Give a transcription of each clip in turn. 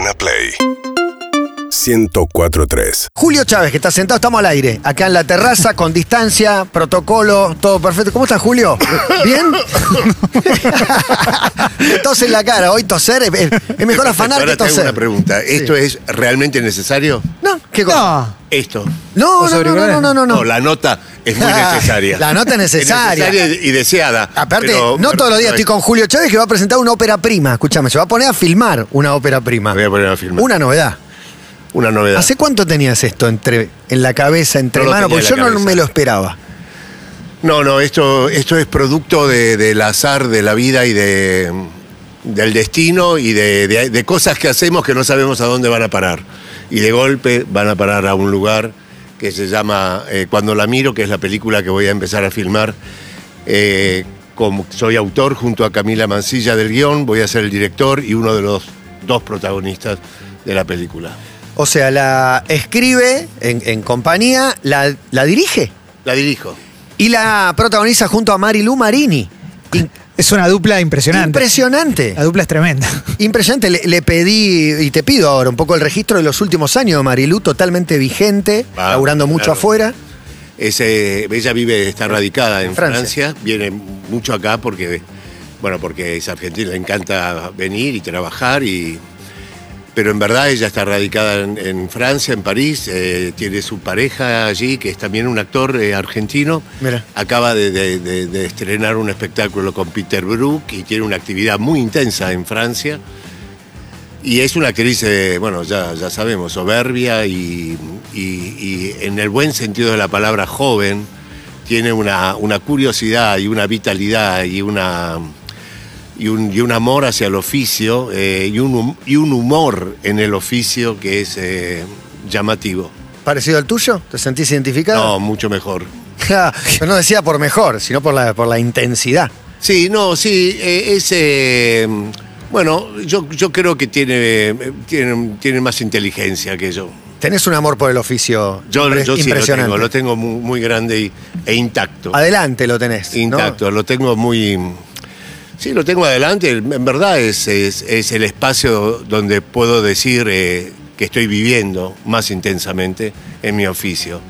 Urbana Play 1043. Julio Chávez, que está sentado, estamos al aire, acá en la terraza, con distancia, protocolo, todo perfecto. ¿Cómo estás, Julio? ¿Bien? Tos en la cara, hoy toser es, mejor afanar Ahora que te hago toser. una pregunta. ¿Esto es realmente necesario? No, ¿qué cosa? No, Esto. No, no, no, no, no, no, no. No, la nota es muy necesaria. La nota es necesaria. Es necesaria y deseada. Aparte, pero- no todos los días no estoy es- con Julio Chávez que va a presentar una ópera prima. Escúchame, se va a poner a filmar una ópera prima. Voy a poner a filmar. Una novedad. Una novedad. ¿Hace cuánto tenías esto entre, en la cabeza, entre No manos? Porque yo no me lo esperaba. No, no, esto, esto es producto de- del azar de la vida y de, del destino y de, de- de cosas que hacemos que no sabemos a dónde van a parar. Y de golpe van a parar a un lugar que se llama eh, Cuando la miro, que es la película que voy a empezar a filmar. Eh, como soy autor junto a Camila Mancilla del guion, voy a ser el director y uno de los dos protagonistas de la película. O sea, la escribe en, en compañía, la, la dirige La dirijo. y la protagoniza junto a Marilu Marini. In- es una dupla impresionante. impresionante. La dupla es tremenda. Impresionante. Le, le pedí y te pido ahora un poco el registro de los últimos años de Marilu, totalmente vigente, Ah, laburando mucho claro. afuera. Es, eh, ella vive, está radicada en Francia. Francia. viene mucho acá porque, bueno, porque es argentina, le encanta venir y trabajar, y, pero en verdad ella está radicada en, en Francia, en París, eh, tiene su pareja allí, que es también un actor eh, argentino. Mira. Acaba de, de- de- de estrenar un espectáculo con Peter Brook y tiene una actividad muy intensa en Francia. Y es una actriz, eh, bueno, ya, ya sabemos, soberbia y, y- y en el buen sentido de la palabra joven, tiene una, una curiosidad y una vitalidad y, una, y, un, y un amor hacia el oficio eh, y, un, y un humor en el oficio que es eh, llamativo. ¿Parecido al tuyo? ¿Te sentís identificado? No, mucho mejor. Yo no decía por mejor, sino por la, por la intensidad. Sí, no, sí, eh, es... eh, bueno, yo, yo creo que tiene, tiene, tiene más inteligencia que yo. Tenés un amor por el oficio Yo, impre- yo sí lo tengo, lo tengo muy, muy grande y- e intacto. Adelante lo tenés. ¿no? Intacto, lo tengo muy... Sí, lo tengo adelante. En verdad es, es, es el espacio donde puedo decir eh, que estoy viviendo más intensamente en mi oficio.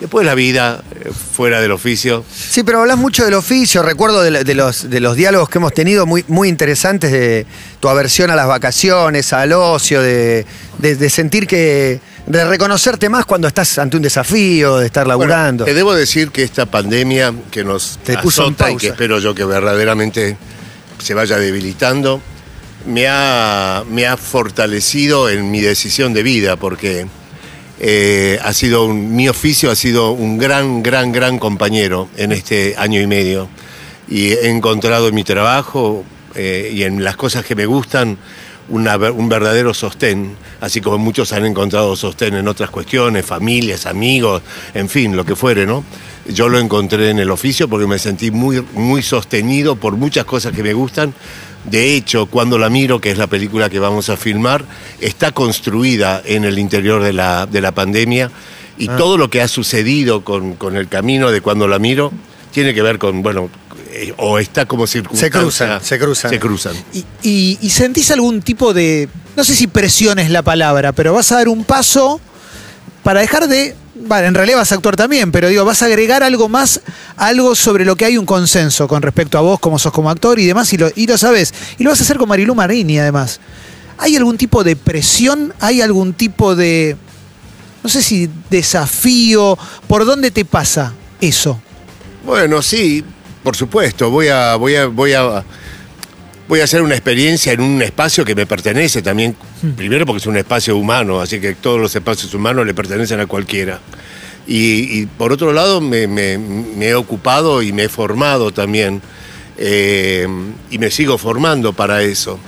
Después la vida, eh, fuera del oficio, Sí, pero hablas mucho del oficio. Recuerdo de, los, de los diálogos que hemos tenido muy, muy interesantes de tu aversión a las vacaciones, al ocio, de, de- de sentir que. de reconocerte más cuando estás ante un desafío, de estar laburando. Bueno, te debo decir que esta pandemia que nos Te puso en azota y pausa. que espero yo que verdaderamente se vaya debilitando, me ha, me ha fortalecido en mi decisión de vida, porque eh, ha sido un- mi oficio ha sido un gran, gran, gran compañero en este año y medio. Y he encontrado en mi trabajo eh, y en las cosas que me gustan una un verdadero sostén, así como muchos han encontrado sostén en otras cuestiones, familias, amigos, en fin, lo que fuere, ¿no? Yo lo encontré en el oficio porque me sentí muy, muy sostenido por muchas cosas que me gustan. De hecho, cuando la miro, que es la película que vamos a filmar, está construida en el interior de la, de la pandemia y todo lo que ha sucedido con, con el camino de cuando la miro tiene que ver con, bueno, eh, o está como circunstancia. cruzan, se cruzan. Se cruzan. Y, y- y sentís algún tipo de, no sé si presión es la palabra, pero vas a dar un paso para dejar de, vale, en realidad vas a actuar también, pero digo, vas a agregar algo más, algo sobre lo que hay un consenso con respecto a vos, como sos como actor y demás, y lo, y lo sabes. Y lo vas a hacer con Marilu Marini, además. ¿Hay algún tipo de presión? ¿Hay algún tipo de, no sé si desafío? ¿Por dónde te pasa eso? Bueno, sí, por supuesto. Voy a, voy a, voy a, voy a hacer una experiencia en un espacio que me pertenece también. Primero porque es un espacio humano, así que todos los espacios humanos le pertenecen a cualquiera. Y, y por otro lado, me, me- me he ocupado y me he formado también. eh, y me sigo formando para eso.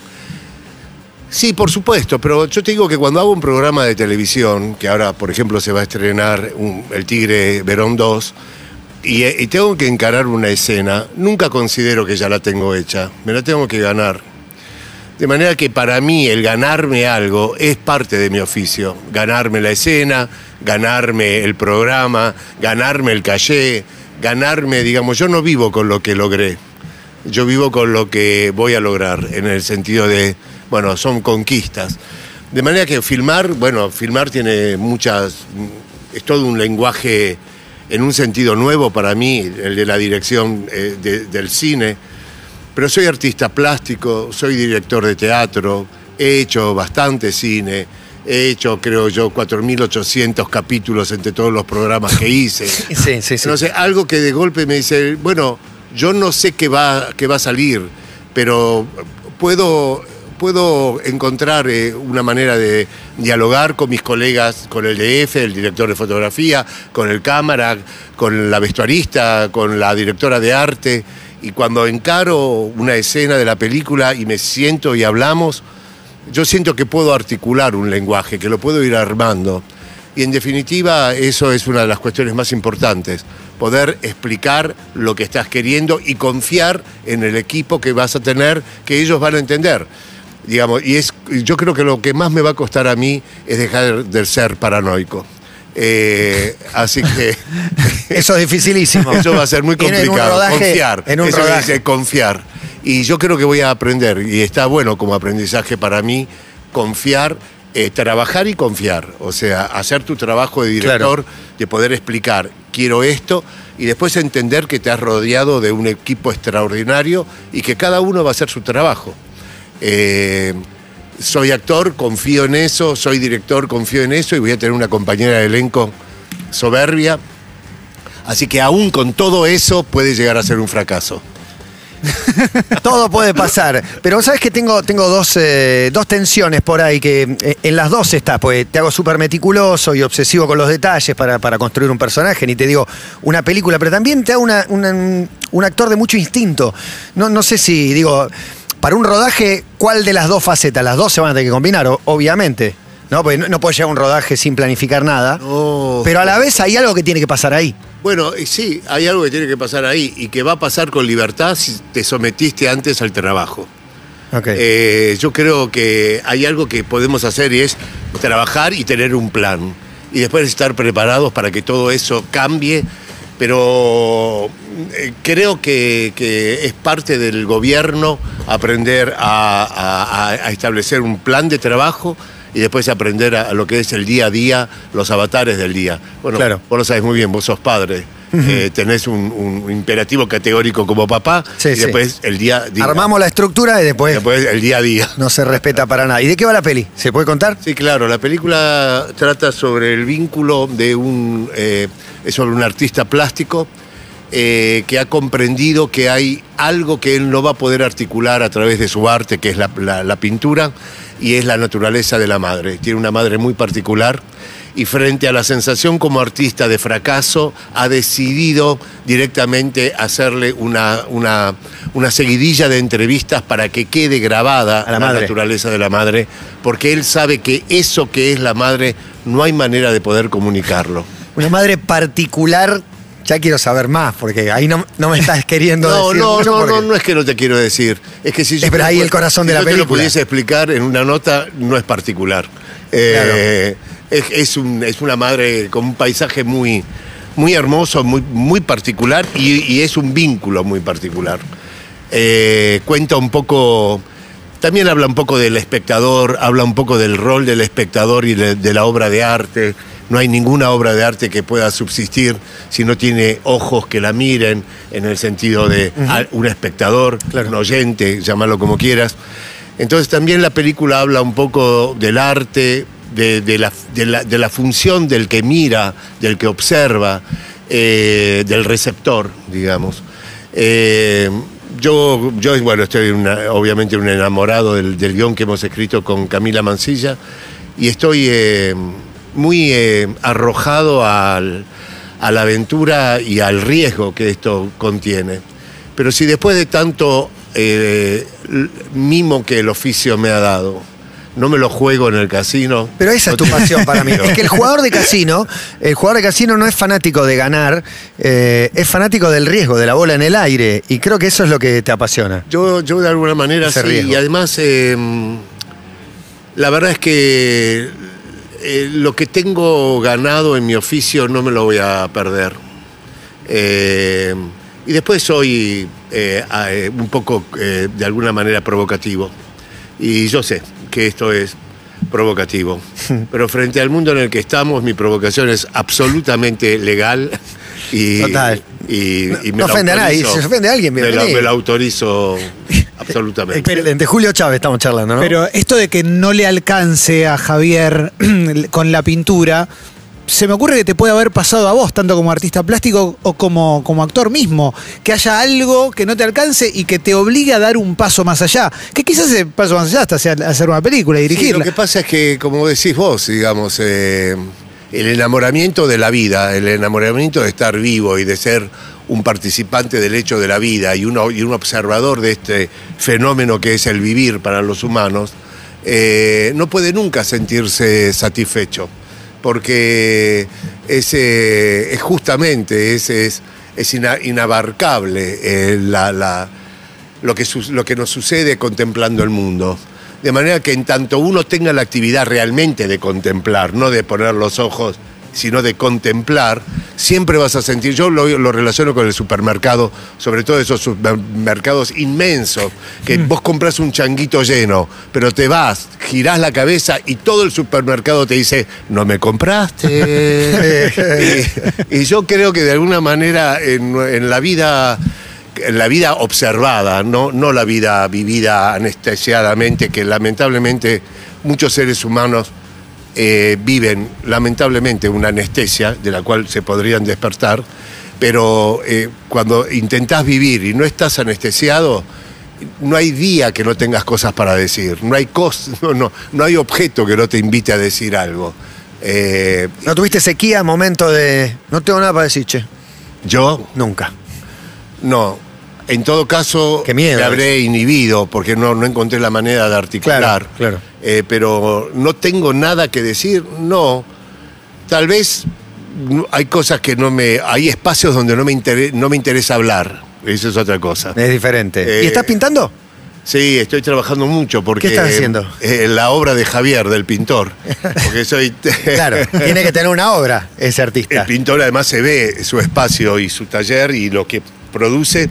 Sí, por supuesto, pero yo te digo que cuando hago un programa de televisión, que ahora, por ejemplo, se va a estrenar un- El Tigre Verón 2, y, y tengo que encarar una escena, nunca considero que ya la tengo hecha, me la tengo que ganar. De manera que para mí el ganarme algo es parte de mi oficio. Ganarme la escena, ganarme el programa, ganarme el caché, ganarme, digamos, yo no vivo con lo que logré. Yo vivo con lo que voy a lograr, en el sentido de, bueno, son conquistas. De manera que filmar, bueno, filmar tiene muchas, es todo un lenguaje en un sentido nuevo para mí, el de la dirección eh, de- del cine. Pero soy artista plástico, soy director de teatro, he hecho bastante cine, he hecho, creo yo, 4.800 capítulos entre todos los programas que hice. Sí, sí, sí. No sé, algo que de golpe me dice, bueno, yo no sé qué va, qué va a salir, pero puedo, puedo encontrar eh, una manera de dialogar con mis colegas, con el DF, el director de fotografía, con el cámara, con la vestuarista, con la directora de arte. Y cuando encaro una escena de la película y me siento y hablamos, yo siento que puedo articular un lenguaje, que lo puedo ir armando. Y en definitiva, eso es una de las cuestiones más importantes, poder explicar lo que estás queriendo y confiar en el equipo que vas a tener, que ellos van a entender. Digamos, y es, yo creo que lo que más me va a costar a mí es dejar de ser paranoico. Eh, así que Eso es dificilísimo. eso va a ser muy En un complicado. rodaje- confiar. En un Eso rodaje. dice confiar. Y yo creo que voy a aprender, y está bueno como aprendizaje para mí, confiar, eh, trabajar y confiar. O sea, hacer tu trabajo de director, de poder explicar, quiero esto, y después entender que te has rodeado de un equipo extraordinario y que cada uno va a hacer su trabajo. Eh, soy actor, confío en eso, soy director, confío en eso, y voy a tener una compañera de elenco soberbia. Así que aún con todo eso puede llegar a ser un fracaso. Todo puede pasar. Pero sabes que tengo, tengo dos, eh, dos tensiones por ahí, que eh, en las dos estás, pues te hago súper meticuloso y obsesivo con los detalles para, para construir un personaje, ni te digo una película, pero también te hago un actor de mucho instinto. No, no sé si, digo, para un rodaje, ¿cuál de las dos facetas? Las dos se van a tener que combinar, obviamente. No, porque no, no puedes llegar a un rodaje sin planificar nada. No. Pero a la vez hay algo que tiene que pasar ahí. Bueno, y sí, hay algo que tiene que pasar ahí y que va a pasar con libertad si te sometiste antes al trabajo. Ok. Eh, yo creo que hay algo que podemos hacer y es trabajar y tener un plan. Y después estar preparados para que todo eso cambie. Pero eh, creo que, que es parte del gobierno aprender a, a- a- a establecer un plan de trabajo y después aprender a, a lo que es el día a día, los avatares del día. Bueno, Claro. vos lo sabes muy bien, vos sos padre. Eh, tenés un, un imperativo categórico como papá Sí, y sí. después el día. Armamos la estructura y después Después el día a día. no se respeta para nada. ¿Y de qué va la peli? ¿Se puede contar? Sí, claro, la película trata sobre el vínculo de un, eh, es sobre un artista plástico eh, que ha comprendido que hay algo que él no va a poder articular a través de su arte, que es la, la- la pintura, y es la naturaleza de la madre. Tiene una madre muy particular y frente a la sensación como artista de fracaso, ha decidido directamente hacerle una, una, una seguidilla de entrevistas para que quede grabada A la naturaleza de la madre, porque él sabe que eso que es la madre no hay manera de poder comunicarlo. Una madre particular. Ya quiero saber más, porque ahí no, no me estás queriendo No, decir no, mucho no, porque- no, no es que no te quiero decir. Es que si yo Es, pero ahí el corazón de si la yo te lo pudiese explicar en una nota, no es particular. Eh, es, es un- es una madre con un paisaje muy, muy hermoso, muy, muy particular y, y es un vínculo muy particular. Eh, cuenta un poco, también habla un poco del espectador, habla un poco del rol del espectador y de, de la obra de arte. No hay ninguna obra de arte que pueda subsistir si no tiene ojos que la miren, en el sentido de un espectador, un oyente, llámalo como quieras. Entonces también la película habla un poco del arte, de, de la, de la- de la función del que mira, del que observa, eh, del receptor, digamos. Eh, yo, yo, bueno, estoy una- obviamente un enamorado del, del guion que hemos escrito con Camila Mancilla y estoy eh, muy eh, arrojado al- a la aventura y al riesgo que esto contiene. Pero si después de tanto eh, mimo que el oficio me ha dado, no me lo juego en el casino. Pero esa es tu pasión para mí. Es que el jugador de casino, el jugador de casino no es fanático de ganar, eh, es fanático del riesgo, de la bola en el aire. Y creo que eso es lo que te apasiona. Yo, yo de alguna manera Ese sí, riesgo. y además eh, la verdad es que eh, lo que tengo ganado en mi oficio no me lo voy a perder. Eh, y después soy eh, un poco de alguna manera provocativo. Y yo sé que esto es provocativo. Pero frente al mundo en el que estamos, mi provocación es absolutamente legal y, Total. y, y No ofende a nadie, se ofende a alguien, me la, bienvenido. me la autorizo absolutamente. Excelente. Julio Chávez estamos charlando, ¿no? Pero esto de que no le alcance a Javier con la pintura, se me ocurre que te puede haber pasado a vos, tanto como artista plástico o como, como actor mismo, que haya algo que no te alcance y que te obligue a dar un paso más allá. Que quizás ese paso más allá hasta sea hacer una película y Sí, dirigirla. lo que pasa es que, como decís vos, digamos, eh, el enamoramiento de la vida, el enamoramiento de estar vivo y de ser un participante del hecho de la vida y, un observador de este fenómeno que es el vivir para los humanos, eh, no puede nunca sentirse satisfecho, porque es, eh, es justamente, es, es, ina- inabarcable eh, lo que nos sucede contemplando el mundo. De manera que en tanto uno tenga la actividad realmente de contemplar, no de poner los ojos, sino de contemplar, siempre vas a sentir, yo lo, lo relaciono con el supermercado, sobre todo esos supermercados inmensos, que vos compras un changuito lleno, pero te vas, girás la cabeza y todo el supermercado te dice, no me compraste. y, y yo creo que de alguna manera en, en la vida la vida observada, no, no la vida vivida anestesiadamente, que lamentablemente muchos seres humanos eh, viven lamentablemente una anestesia de la cual se podrían despertar, pero eh, cuando intentás vivir y no estás anestesiado, no hay día que no tengas cosas para decir, no hay, cos- no, no, no hay objeto que no te invite a decir algo. Eh, ¿No tuviste sequía, momento de. No tengo nada para decir, che? yo Nunca. No, en todo caso Qué miedo me habré inhibido porque no, no encontré la manera de articular. Claro, claro. Eh, pero no tengo nada que decir, no. Tal vez hay cosas que no me... Hay espacios donde no me, intere- no me interesa hablar. Eso es otra cosa. Es diferente. Eh, ¿Y estás pintando? Sí, estoy trabajando mucho porque... ¿Qué estás haciendo? eh, la obra de Javier, del pintor. Porque soy... Claro, tiene que tener una obra ese El artista. pintor además se ve su espacio y su taller y lo que produce,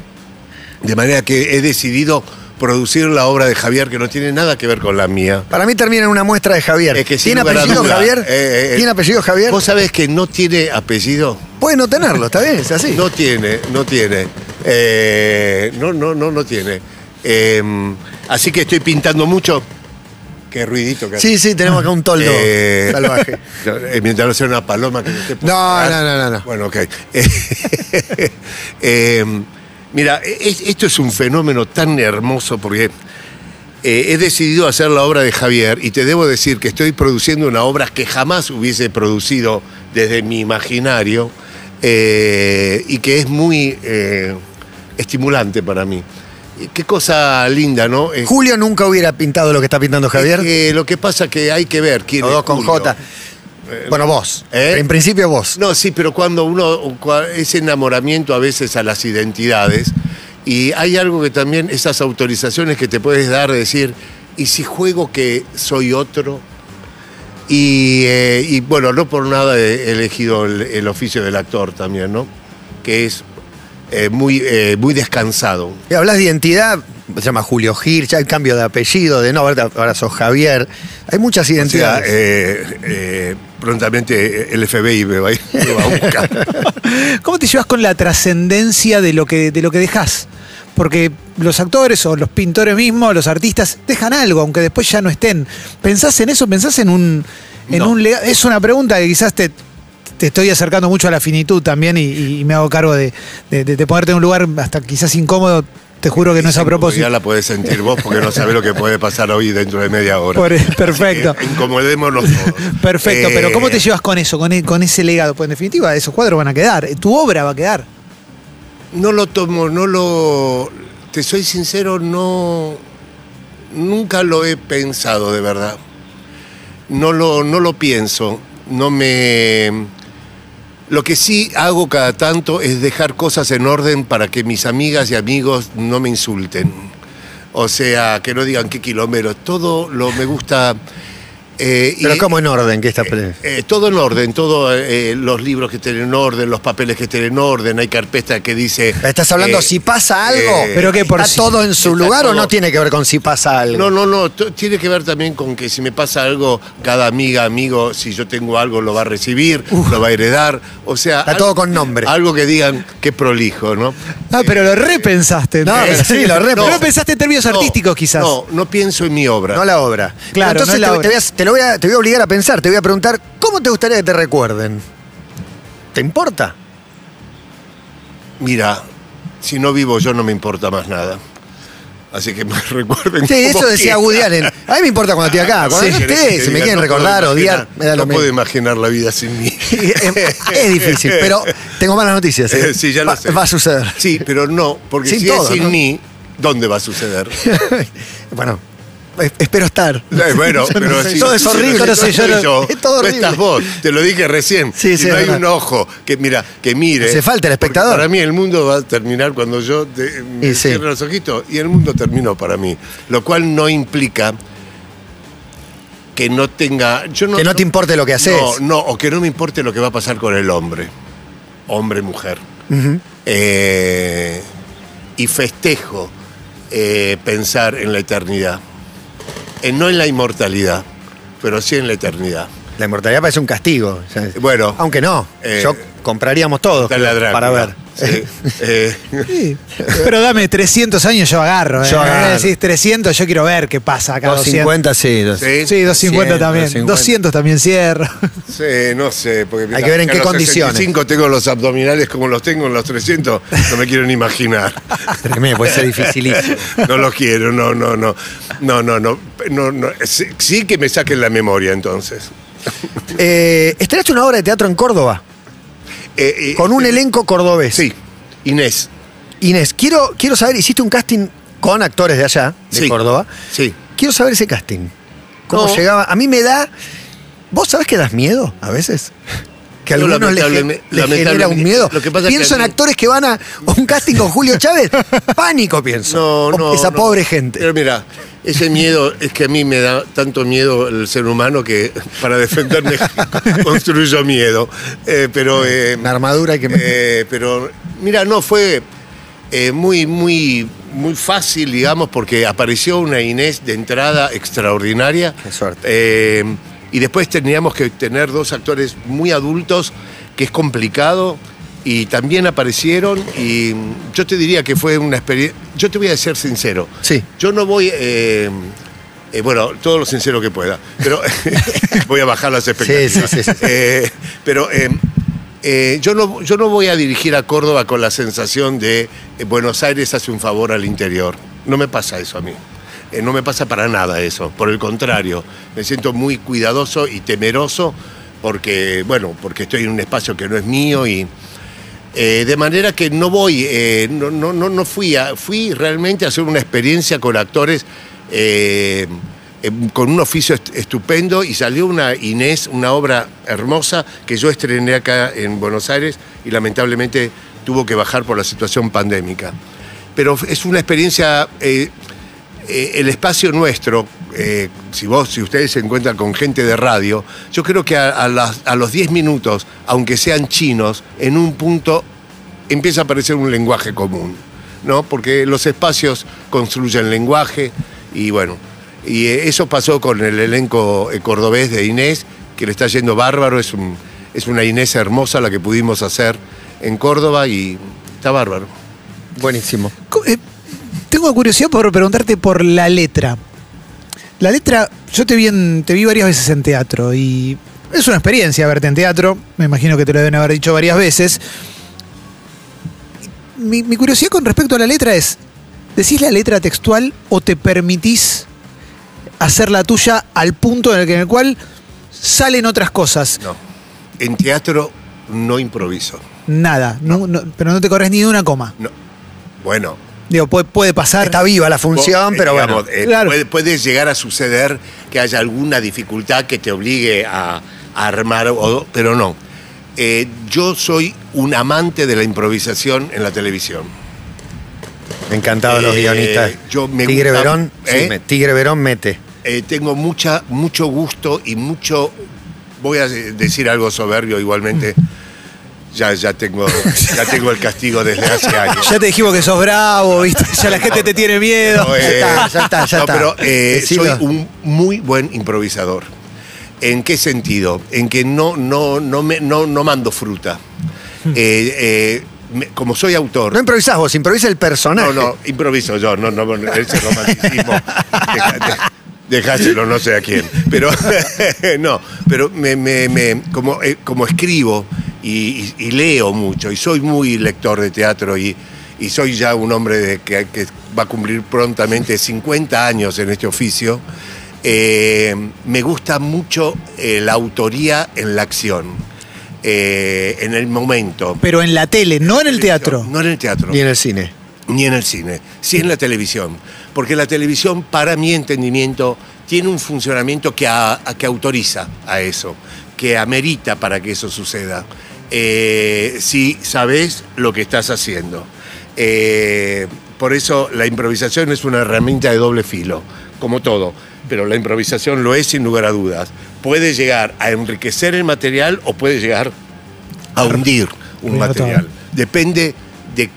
de manera que he decidido producir la obra de Javier que no tiene nada que ver con la mía. Para mí termina en una muestra de Javier. Es que ¿Tiene apellido duda, Javier? eh, eh, ¿Tiene apellido Javier? ¿Vos sabés que no tiene apellido? Puede no tenerlo, está bien, es así. No tiene, no tiene. Eh, no, no, no, no tiene. Eh, así que estoy pintando mucho. Qué ruidito que. Sí, sí, tenemos acá un toldo Eh, salvaje. eh, mientras no sea una paloma que no esté No, no, no, no, no. Bueno, ok. Eh, eh, mira, es- esto es un fenómeno tan hermoso porque eh, he decidido hacer la obra de Javier y te debo decir que estoy produciendo una obra que jamás hubiese producido desde mi imaginario eh, y que es muy eh, estimulante para mí. Qué cosa linda, ¿no? Es- Julio nunca hubiera pintado lo que está pintando Javier. es lo que pasa que hay que ver quién es dos con Julio. J. Bueno, vos. ¿Eh? En principio vos. No, sí, pero cuando uno, ese enamoramiento a veces a las identidades, y hay algo que también, esas autorizaciones que te puedes dar, de decir, ¿y si juego que soy otro? Y, eh, y, bueno, no por nada he elegido el, el oficio del actor también, ¿no? Que es eh, muy, eh, muy descansado. Y hablas de identidad, se llama Julio Gir, ya hay cambio de apellido, de no, ahora, ahora sos Javier. Hay muchas O sea, identidades. eh, eh, prontamente el FBI me va a, ir, me va a buscar. ¿Cómo te llevas con la trascendencia de lo que de lo que dejas? Porque los actores o los pintores mismos, los artistas, dejan algo, aunque después ya no estén. ¿Pensás en eso? ¿Pensás en un, en No. un lega- Es una pregunta que quizás te, te estoy acercando mucho a la finitud también y, y me hago cargo de, de- de- de ponerte en un lugar hasta quizás incómodo. Te juro que no es a Ya propósito. la podés sentir vos porque no sabés lo que puede pasar hoy dentro de media hora. Por- perfecto. Que incomodémonos todos. Perfecto, Eh, pero ¿cómo te llevas con eso, con, e- con ese legado? Pues en definitiva, esos cuadros van a quedar, eh, tu obra va a quedar. No lo tomo, no lo. Te soy sincero, no. Nunca lo he pensado de verdad. No lo, no lo pienso. No me. Lo que sí hago cada tanto es dejar cosas en orden para que mis amigas y amigos no me insulten. O sea, que no digan qué kilómetros. Todo lo me gusta. Eh, Pero y- como en orden que está. Eh, todo en orden, todos los libros que estén en orden, los papeles que estén en orden, hay carpeta que dice... ¿Estás hablando eh, si pasa algo? eh, Pero que por ¿Está si- todo en su lugar o no tiene que ver con si pasa algo? No, no, no, tiene que ver también con que si me pasa algo, cada amiga, amigo, si yo tengo algo, lo va a recibir, lo va a heredar, o sea... Está algo- todo con nombre. Algo que digan que prolijo, ¿no? Ah, pero lo repensaste. No, sí, lo re- No, no. pensaste en términos No, artísticos, quizás. No, no pienso en mi obra. No la obra. Claro, Entonces no la te, obra. te voy a, te lo voy a- te voy a obligar a pensar, te voy a preguntar, ¿cómo te gustaría que te recuerden? ¿Te importa? Mira, si no vivo yo no me importa más nada. Así que me recuerden. Sí, eso decía. Woody Allen. A mí me importa cuando estoy acá. Cuando Sí, no esté, si me diga, quieren no recordar, odiar, me da lo No puedo imaginar la vida sin mí. es, es difícil, pero tengo malas noticias. ¿eh? Sí, ya lo va, sé. va a suceder. Sí, pero no, porque Sin si todo, es sin ¿no? mí, ¿dónde va a suceder? bueno, espero estar. Eh, bueno, no pero sé. si todo es si no horrible. soy no sé, yo no- yo, es todo horrible. estás vos, te lo dije recién. Sí, si sí, no hay verdad. un ojo que mira, que mire. Hace falta el espectador. Para mí el mundo va a terminar cuando yo te- me Y sí. cierre los ojitos y el mundo terminó para mí. Lo cual no implica que no tenga. Yo no, Que no te importe lo que haces. No, no, o que no me importe lo que va a pasar con el hombre. Hombre, mujer. Eh, y festejo eh, pensar en la eternidad. No en la inmortalidad, pero sí en la eternidad. La inmortalidad parece un castigo. o sea, Bueno, Aunque no, Eh, yo compraríamos todos para ver. Sí, eh, Sí. Pero dame 300 años, yo agarro. Yo ¿eh? agarro. Decís 300, yo quiero ver qué pasa acá. 250, sí. dos- sí, Sí, 250 100, también. 250. 200 también cierro. sí, no sé. Porque Hay que ver en qué los condiciones. 65 tengo los abdominales como los tengo en los 300, no me quiero ni imaginar. Tremendo, puede ser dificilísimo. No los quiero, no, no, no. No, no, no. no, no. Sí, sí que me saquen la memoria entonces. Eh, estrenaste una obra de teatro en Córdoba Eh, eh, con un elenco cordobés. Sí, Inés. Inés, quiero, quiero saber, hiciste un casting con actores de allá, de Sí. Córdoba. Sí. Quiero saber ese casting. ¿Cómo No. llegaba? A mí me da. ¿Vos sabés que das miedo a veces? Que a No, algunos les, genera un miedo. Lo que pasa es que pienso a en mí- actores que van a un casting con Julio Chávez. Pánico, pienso. No, O no. Esa no. pobre gente. Pero mira, ese miedo es que a mí me da tanto miedo el ser humano que para defenderme construyo miedo. Eh, pero. eh, Una armadura que me. eh, pero, mira, no, fue eh, muy, muy, muy fácil, digamos, porque apareció una Inés de entrada extraordinaria. Qué suerte. Eh, y después teníamos que tener dos actores muy adultos, que es complicado. Y también aparecieron y yo te diría que fue una experiencia... Yo te voy a ser sincero. Sí. Yo no voy... eh, eh, bueno, todo lo sincero que pueda, pero voy a bajar las expectativas. sí, sí, sí. Eh, pero eh, yo, no, yo no voy a dirigir a Córdoba con la sensación de Buenos Aires hace un favor al interior. No me pasa eso a mí. No me pasa para nada eso. Por el contrario, me siento muy cuidadoso y temeroso porque, bueno, porque estoy en un espacio que no es mío y, eh, de manera que no voy, eh, no, no, no, fui, fui realmente a hacer una experiencia con actores eh, eh, con un oficio est- estupendo y salió una Inés, una obra hermosa que yo estrené acá en Buenos Aires y lamentablemente tuvo que bajar por la situación pandémica. Pero es una experiencia, eh, el espacio nuestro, eh, si vos, si ustedes se encuentran con gente de radio, yo creo que a, a las- a los 10 minutos, aunque sean chinos, en un punto empieza a aparecer un lenguaje común, ¿no? Porque los espacios construyen lenguaje y bueno, y eh, eso pasó con el elenco cordobés de Inés, que le está yendo bárbaro, es, un, es una Inés hermosa la que pudimos hacer en Córdoba y está bárbaro. Buenísimo. Tengo curiosidad por preguntarte por la letra. La letra, yo te vi, en- te vi varias veces en teatro y es una experiencia verte en teatro. Me imagino que te lo deben haber dicho varias veces. Mi, mi curiosidad con respecto a la letra es, ¿decís la letra textual o te permitís hacer la tuya al punto en el, que- en el cual salen otras cosas? No, en teatro no improviso. Nada, no- no- pero no te corres ni de una coma. No. Bueno, Digo, puede, puede pasar. Está viva la función, pero digamos, bueno. eh, Claro. puede, puede llegar a suceder que haya alguna dificultad que te obligue a, a armar, o- pero no. Eh, yo soy un amante de la improvisación en la televisión. Encantado de los Eh, guionistas. yo me Tigre gusta- Verón, sí, ¿eh? me- Tigre Verón mete. eh, tengo mucha, mucho gusto y mucho. Voy a de- decir algo soberbio igualmente. Ya, ya, tengo, ya tengo el castigo desde hace años. Ya te dijimos que sos bravo, ¿viste? Ya la gente te tiene miedo. No, eh, Ya está, ya está, ya no, está. pero eh, soy un muy buen improvisador. ¿En qué sentido? En que no, no, no, me, no, no mando fruta. Hmm. Eh, me- como soy autor. No improvisás vos, improvisa el personaje. No, no, improviso yo, no, no, ese romanticismo. deja- de- Dejáselo, no sé a quién. Pero no, pero me, me- me- como, como escribo y, y- y leo mucho, y soy muy lector de teatro, y, y soy ya un hombre de, que, que va a cumplir prontamente 50 años en este oficio, eh, me gusta mucho eh, la autoría en la acción, eh, en el momento. Pero en la tele, no en el teatro. No en el teatro Ni en el cine. ni en el cine, sí en la televisión. Porque la televisión, para mi entendimiento, tiene un funcionamiento que, a- a- que autoriza a eso, que amerita para que eso suceda. Eh, si sabes lo que estás haciendo. Eh, por eso la improvisación es una herramienta de doble filo, como todo. Pero la improvisación lo es sin lugar a dudas. Puede llegar a enriquecer el material o puede llegar a hundir un material. Depende de,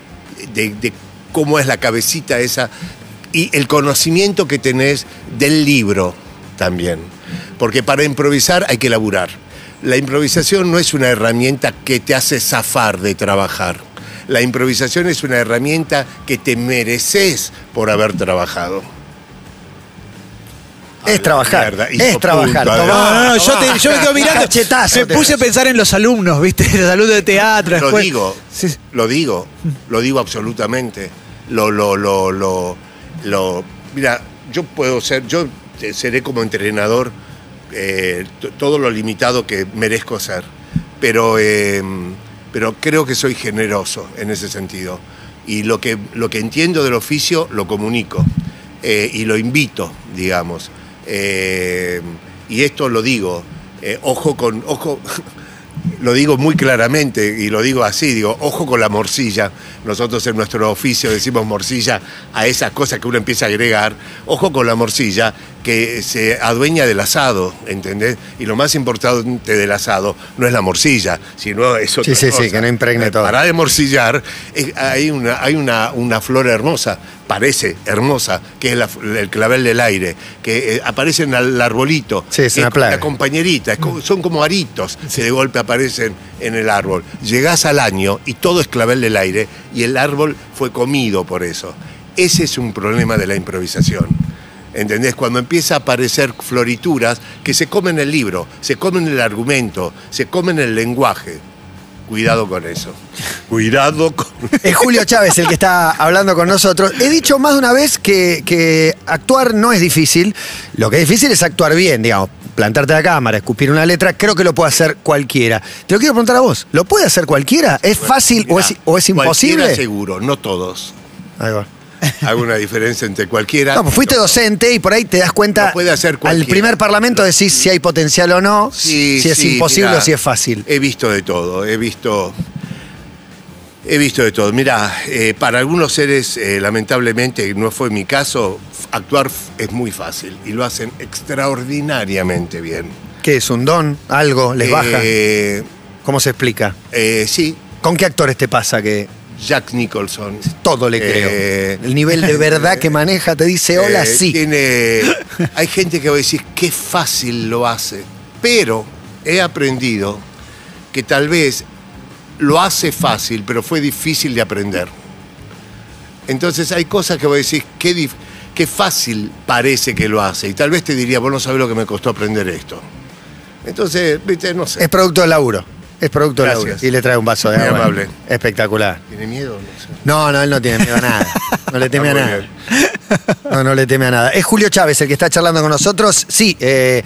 de- de cómo es la cabecita esa y el conocimiento que tenés del libro también. Porque para improvisar hay que laburar. La improvisación no es una herramienta que te hace zafar de trabajar. La improvisación es una herramienta que te mereces por haber trabajado. Es trabajar. mierda, es trabajar. punta, Tomá, No, no, no, yo, te- yo me quedo mirando. Me puse a pensar en los alumnos, ¿viste? Los alumnos de teatro. Lo después- digo, sí. lo digo, lo digo absolutamente. Lo, lo, lo, lo, lo- mira, yo puedo ser, yo seré como entrenador eh, todo lo limitado que merezco ser, pero, eh, pero creo que soy generoso en ese sentido. Y lo que, lo que entiendo del oficio lo comunico eh, y lo invito, digamos. Y esto lo digo, ojo con, ojo, lo digo muy claramente y lo digo así, digo, ojo con la morcilla. Nosotros en nuestro oficio decimos morcilla a esas cosas que uno empieza a agregar. Ojo con la morcilla que se adueña del asado, ¿entendés? Y lo más importante del asado no es la morcilla, sino es otra Sí, sí, sí, que no impregne Eh, todo. Para de morcillar, eh, hay, una, hay una, una flor hermosa, parece hermosa, que es la- el clavel del aire, que eh, aparece en el arbolito. Sí, es una plaga. La compañerita, es como- son como aritos que de golpe aparecen en el árbol. Llegás al año y todo es clavel del aire y el árbol fue comido por eso. Ese es un problema de la improvisación. ¿Entendés? Cuando empieza a aparecer florituras que se comen el libro, se comen el argumento, se comen el lenguaje. Cuidado con eso. Cuidado con Es Julio Chávez el que está hablando con nosotros. He dicho más de una vez que, que actuar no es difícil. Lo que es difícil es actuar bien, digamos. Plantarte a la cámara, escupir una letra, creo que lo puede hacer cualquiera. Te lo quiero preguntar a vos. ¿Lo puede hacer cualquiera? ¿Es fácil o, es, o es imposible? seguro, no todos. Ahí va. Hago una diferencia entre cualquiera. No, pues fuiste docente y por ahí te das cuenta. Lo puede hacer al primer parlamento decís si hay potencial o no, Sí, si es sí, imposible mirá, o si es fácil. He visto de todo, he visto. He visto de todo. Mirá, eh, para algunos seres, eh, lamentablemente, no fue mi caso, actuar es muy fácil y lo hacen extraordinariamente bien. ¿Qué es? ¿Un don? ¿Algo? ¿Les baja? Eh, ¿Cómo se explica? eh, sí, ¿Con qué actores te pasa que Jack Nicholson. todo le Eh, creo? El nivel de verdad que maneja te dice hola, Eh, sí. Tiene, hay gente que va a decir qué fácil lo hace, pero he aprendido que tal vez lo hace fácil, pero fue difícil de aprender. Entonces hay cosas que voy a decir qué, qué fácil parece que lo hace, y tal vez te diría, vos no sabés lo que me costó aprender esto. Entonces, viste, no sé. Es producto del laburo. Es producto del Gracias. laburo. Y le trae un vaso de Muy agua. amable. Espectacular. ¿Tiene miedo? No sé. No, no, él no tiene miedo a nada. No le teme a Está muy nada. bien. No, no le teme a nada. Es Julio Chávez el que está charlando con nosotros. Sí, eh,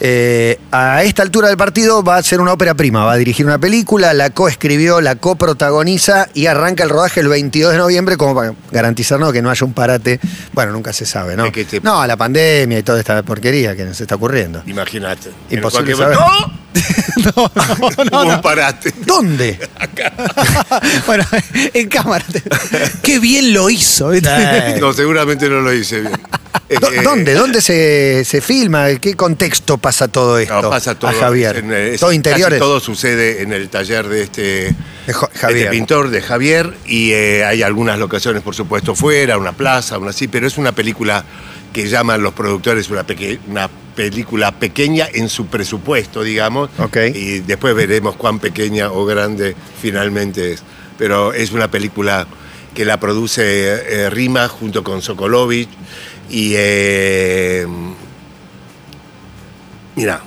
eh, a esta altura del partido va a ser una ópera prima. Va a dirigir una película, la coescribió, la coprotagoniza y arranca el rodaje el 22 de noviembre como para garantizarnos que no haya un parate. Bueno, nunca se sabe, ¿no? Es que te- No, la pandemia y toda esta porquería que nos está ocurriendo. Imagínate. En Imposible cualquier- saber. ¡No! No, no, no, no. un parate. ¿Dónde? bueno, en cámara. Qué bien lo hizo. Eh. No, seguramente no lo hice bien. ¿Dó- Eh, ¿Dónde? ¿Dónde se, se filma? ¿En qué contexto pasa todo esto? No, pasa todo. a Javier. en, eh, todo interiores. todo sucede en el taller de este, De este Javier. pintor, de Javier, y eh, hay algunas locaciones, por supuesto, fuera, una plaza, una así, pero es una película que llaman los productores una, peque- una película pequeña en su presupuesto, digamos. Y después veremos cuán pequeña o grande finalmente es. Pero es una película que la produce eh, Rima junto con Sokolovich. Y. eh, mira.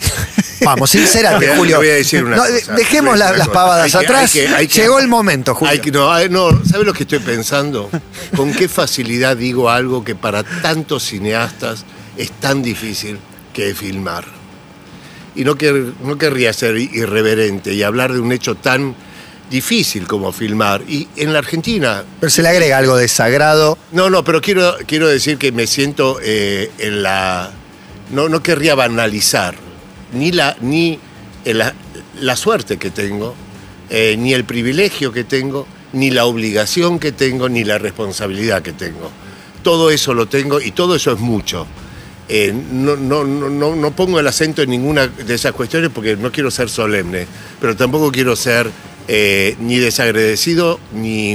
Vamos, sincérate, Te voy a- Julio. te voy a decir una No, cosa, de- te voy dejemos las cosa. pavadas Hay que- hay atrás. que- hay que- Llegó el momento, Julio. No, hay- no, ¿sabes lo que estoy pensando? ¿Con qué facilidad digo algo que para tantos cineastas es tan difícil que filmar? Y no, quer- no querría ser irreverente y hablar de un hecho tan difícil como filmar. Y en la Argentina, Pero se le agrega algo de sagrado. no, no, pero quiero, quiero decir que me siento eh, en la. No, no querría banalizar ni la, ni la, la suerte que tengo, eh, ni el privilegio que tengo, ni la obligación que tengo, ni la responsabilidad que tengo. Todo eso lo tengo y todo eso es mucho. Eh, no, no, no, no, pongo el acento en ninguna de esas cuestiones porque no quiero ser solemne, pero tampoco quiero ser eh, ni desagradecido ni,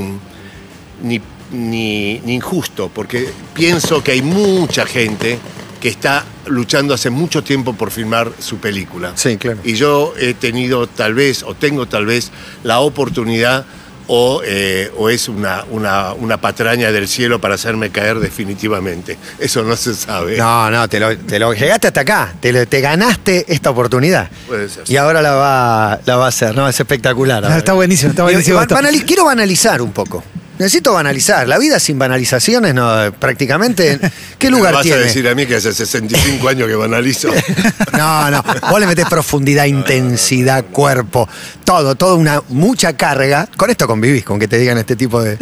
ni, ni- ni injusto, porque pienso que hay mucha gente que está luchando hace mucho tiempo por filmar su película. Sí, claro. Y yo he tenido tal vez, o tengo tal vez, la oportunidad, o, eh, o es una, una, una patraña del cielo para hacerme caer definitivamente. Eso no se sabe. No, no, te lo, te lo llegaste hasta acá. Te, lo- te ganaste esta oportunidad. Puede ser. Y ahora la va, la va a hacer, ¿no? Es espectacular. Está buenísimo, está buenísimo y quiero banalizar un poco. Necesito banalizar. La vida sin banalizaciones, no, prácticamente. ¿Qué ¿Me lugar vas tiene? a decir a mí que hace 65 años que banalizo? No, no. Vos le metés profundidad, intensidad, cuerpo, todo, todo una mucha carga. Con esto convivís, con que te digan este tipo de,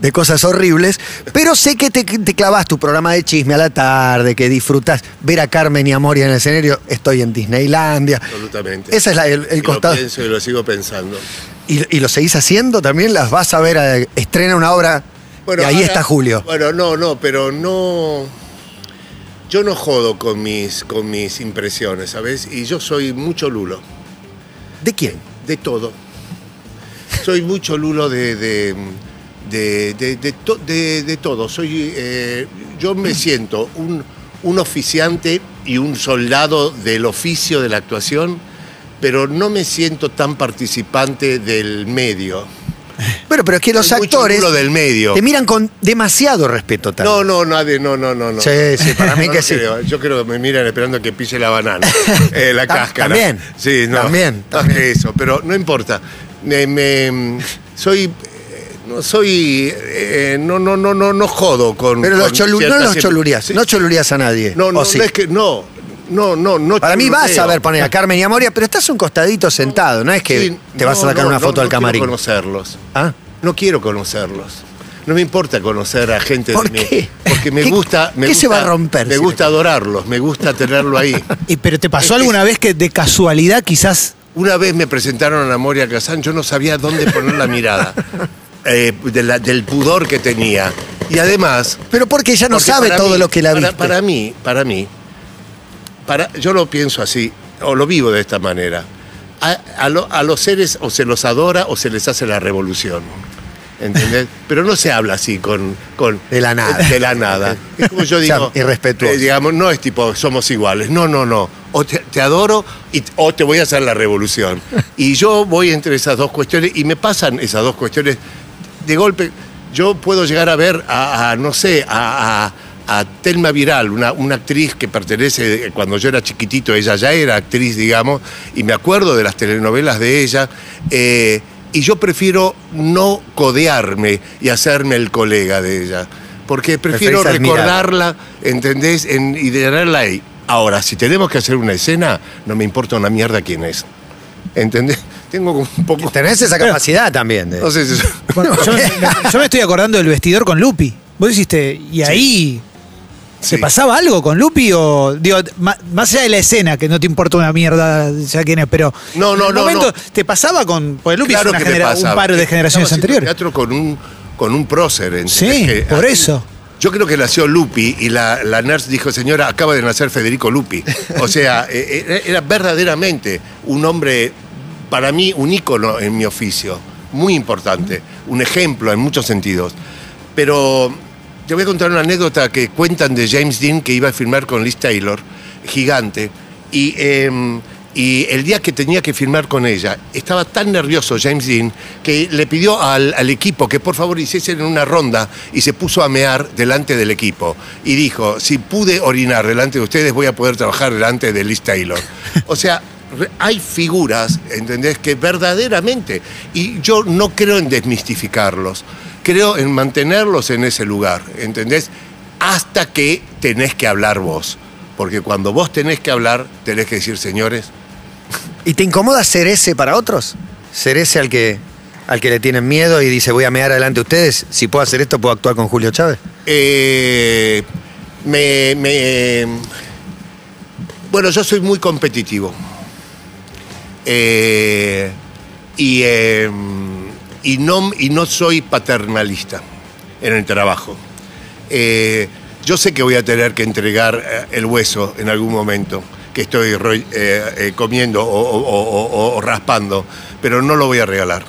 de cosas horribles. Pero sé que te, te clavas tu programa de chisme a la tarde, que disfrutás ver a Carmen y a Moria en el escenario. Estoy en Disneylandia. Absolutamente. Ese es la- el, el Y costado. Lo pienso y lo sigo pensando. ¿Y, y lo seguís haciendo también? ¿Las vas a ver? eh, estrena una obra y ahí ahora- está Julio. Bueno, no, no, pero no. Yo no jodo con mis, con mis impresiones, ¿sabes? Y yo soy mucho lulo, ¿De quién? de todo. Soy mucho lulo de. de de, de- de to- de- de todo. Soy, eh, yo me siento un, un oficiante y un soldado del oficio de la actuación, pero no me siento tan participante del medio. Pero, pero es que los mucho actores lulo del medio. te miran con demasiado respeto también. No, no, nadie, no, no, no. no. Sí, sí, para mí No que sí. creo. Yo creo que me miran esperando que pise la banana, eh, la cáscara. también, Sí, no. también, eso, pero no importa. Me, me- soy, eh, no soy, eh, no, no, no, no, no jodo con. Pero los con cholu- no los cholurías, Sí. no cholurías a nadie. No, no, ¿o sí? no es que no, no, no, no. Para mí vas a ver poner a Carmen y a Moria, pero estás un costadito sentado, no es que Sí, te vas a no, sacar no, una no, foto no al camarín. Quiero conocerlos. ¿Ah? No quiero conocerlos. No me importa conocer a gente ¿Por de mí. qué? Porque me ¿Qué- gusta. Me qué se gusta- va a romper Me si gusta adorarlos, me gusta tenerlo ahí. ¿Y, ¿Pero te pasó alguna vez que de casualidad quizás Una vez me presentaron a Moria Kazán, yo no sabía dónde poner la mirada. eh, de la- del pudor que tenía. Y además. Pero porque ella no porque sabe todo mí- lo que la para, viste. para mí, para mí, para, yo lo pienso así, o lo vivo de esta manera. A, a lo- a los seres o se los adora o se les hace la revolución. ¿Entendés? Pero no se habla así con, con De la nada. De la nada. Es como yo O sea, digo. irrespetuoso. eh, digamos, no es tipo somos iguales. No, no, no. O te, te adoro y, o te voy a hacer la revolución. Y yo voy entre esas dos cuestiones y me pasan esas dos cuestiones de golpe. Yo puedo llegar a ver a, a, no sé, a, a- Telma Viral, una, una actriz que pertenece, cuando yo era chiquitito, ella ya era actriz, digamos, y me acuerdo de las telenovelas de ella. eh, y yo prefiero no codearme y hacerme el colega de ella. Porque prefiero Preferís recordarla, ¿entendés? En, y tenerla ahí. Ahora, si tenemos que hacer una escena, no me importa una mierda quién es. ¿Entendés? Tengo un poco. Tenés esa capacidad también. de- No sé si. Bueno, yo, me, yo me estoy acordando del vestidor con Lupi. Vos hiciste, y ahí. ¿Se Sí. pasaba algo con Lupi o.? Digo, más allá de la escena, que no te importa una mierda, ya quién es, pero. No, no, en el no, momento, no. ¿Te pasaba con.? Porque Lupi Claro es una un par de generaciones anteriores. teatro con un, con un prócer. ¿entendés? Sí, Que por eso. Yo creo que nació Lupi y la, la nurse dijo, señora, acaba de nacer Federico Lupi. O sea, eh, eh, era verdaderamente un hombre, para mí, un ícono en mi oficio, muy importante, un ejemplo en muchos sentidos. Pero te voy a contar una anécdota que cuentan de James Dean que iba a firmar con Liz Taylor, gigante, y, em, y el día que tenía que firmar con ella, estaba tan nervioso James Dean que le pidió al, al equipo que por favor hiciesen una ronda y se puso a mear delante del equipo. Y dijo, si pude orinar delante de ustedes, voy a poder trabajar delante de Liz Taylor. O sea, hay figuras, ¿entendés? Que verdaderamente, y yo no creo en desmistificarlos, creo en mantenerlos en ese lugar, ¿entendés? Hasta que tenés que hablar vos. Porque cuando vos tenés que hablar, tenés que decir, señores, ¿Y te incomoda ser ese para otros? ¿Ser ese al que, al que le tienen miedo y dice voy a mear adelante ustedes? Si puedo hacer esto, puedo actuar con Julio Chávez. Eh, me, me- bueno, yo soy muy competitivo. Eh, y, eh, y, no, y no soy paternalista en el trabajo. Eh, yo sé que voy a tener que entregar eh, el hueso en algún momento que estoy comiendo o, o- o- o- o raspando, pero no lo voy a regalar.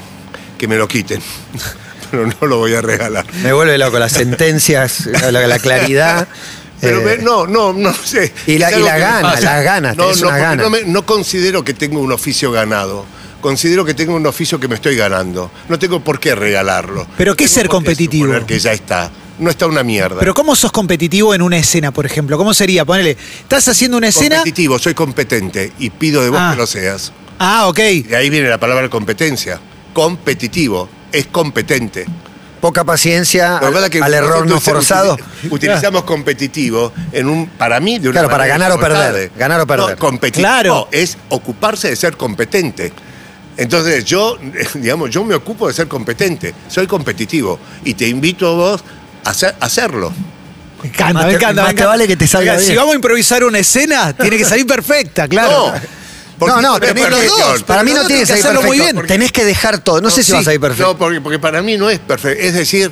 Que me lo quiten. pero no lo voy a regalar. Me vuelve loco las sentencias, la, la claridad. Pero eh, me- no, no, no sé. Y la- y la gana, las ganas, No, no, una gana. no, me- no considero que tengo un oficio ganado. Considero que tengo un oficio que me estoy ganando. No tengo por qué regalarlo. ¿Pero qué es ser competitivo? que ya está. No está una mierda. Pero ¿cómo sos competitivo en una escena, por ejemplo? ¿Cómo sería? Ponele, estás haciendo una escena. competitivo, soy competente y pido de vos Ah. que lo seas. Ah, ok. Y ahí viene la palabra competencia. Competitivo, es competente. Poca paciencia al, que error no forzado. util- Utilizamos competitivo en un, para mí, de una Claro, para ganar o perder, ganar o perder. No, competitivo Claro. es ocuparse de ser competente. Entonces yo, digamos, yo me ocupo de ser competente, soy competitivo y te invito a vos a hacer- a hacerlo. Me encanta, Más me encanta. más me te vale que te salga Oiga, Si vamos a improvisar una escena, tiene que salir perfecta, claro. No, porque No, no, tenés que- perfección. para mí no no tiene que salir hacerlo muy perfecto. bien. Tenés que dejar todo. No, sé si sí, vas a salir perfecto. No, porque, porque para mí no es perfecto. Es decir,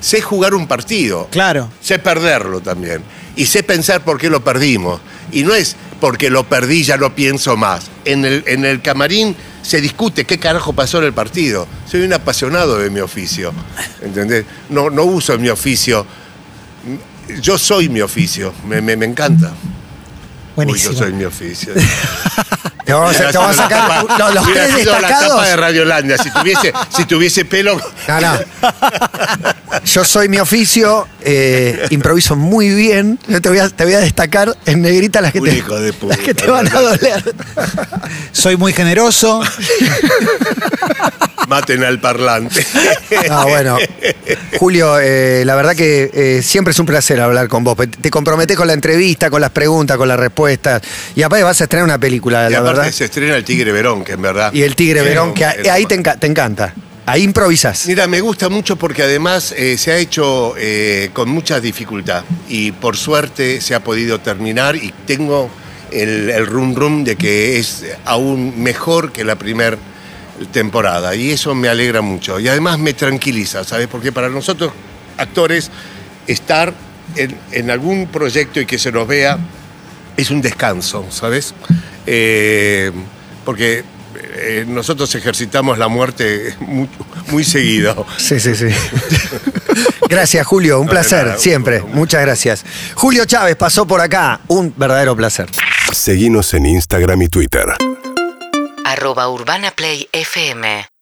sé jugar un partido. Claro. Sé perderlo también. Y sé pensar por qué lo perdimos. Y no es porque lo perdí, ya no pienso más. En el, en el camarín se discute qué carajo pasó en el partido. Soy un apasionado de mi oficio. ¿Entendés? No, no uso mi oficio. Yo soy mi oficio. Me, me- me encanta. Buenísimo. Uy, yo soy mi oficio. Te vamos a, te vamos a sacar los, tres sido la destacados. tapa de Radiolandia. Si tuviese, si tuviese pelo. No, no. Yo soy mi oficio, eh, improviso muy bien. Yo te voy, a, te voy a destacar en negrita las que, Un te, hijo de puta, las que te van a doler. Soy muy generoso. Maten al parlante. Ah, bueno. Julio, eh, la verdad que eh, siempre es un placer hablar con vos. Te comprometés con la entrevista, con las preguntas, con las respuestas. Y aparte vas a estrenar una película, Y la aparte verdad. se estrena el Tigre Verón, que en verdad. Y el Tigre Verón, que ahí te, enca- te encanta. Ahí improvisas. Mira, me gusta mucho porque además eh, se ha hecho eh, con mucha dificultad y por suerte se ha podido terminar y tengo el, el rum rum de que es aún mejor que la primera temporada y eso me alegra mucho y además me tranquiliza, ¿sabes? Porque para nosotros actores estar en, en algún proyecto y que se nos vea es un descanso, ¿sabes? Eh, porque eh, nosotros ejercitamos la muerte muy, muy seguido. Sí, sí, sí. gracias, Julio. Un No, placer, nada, un siempre. Muchas gracias. Julio Chávez pasó por acá. Un verdadero placer. Seguinos en Instagram y Twitter. Arroba Urbana Play FM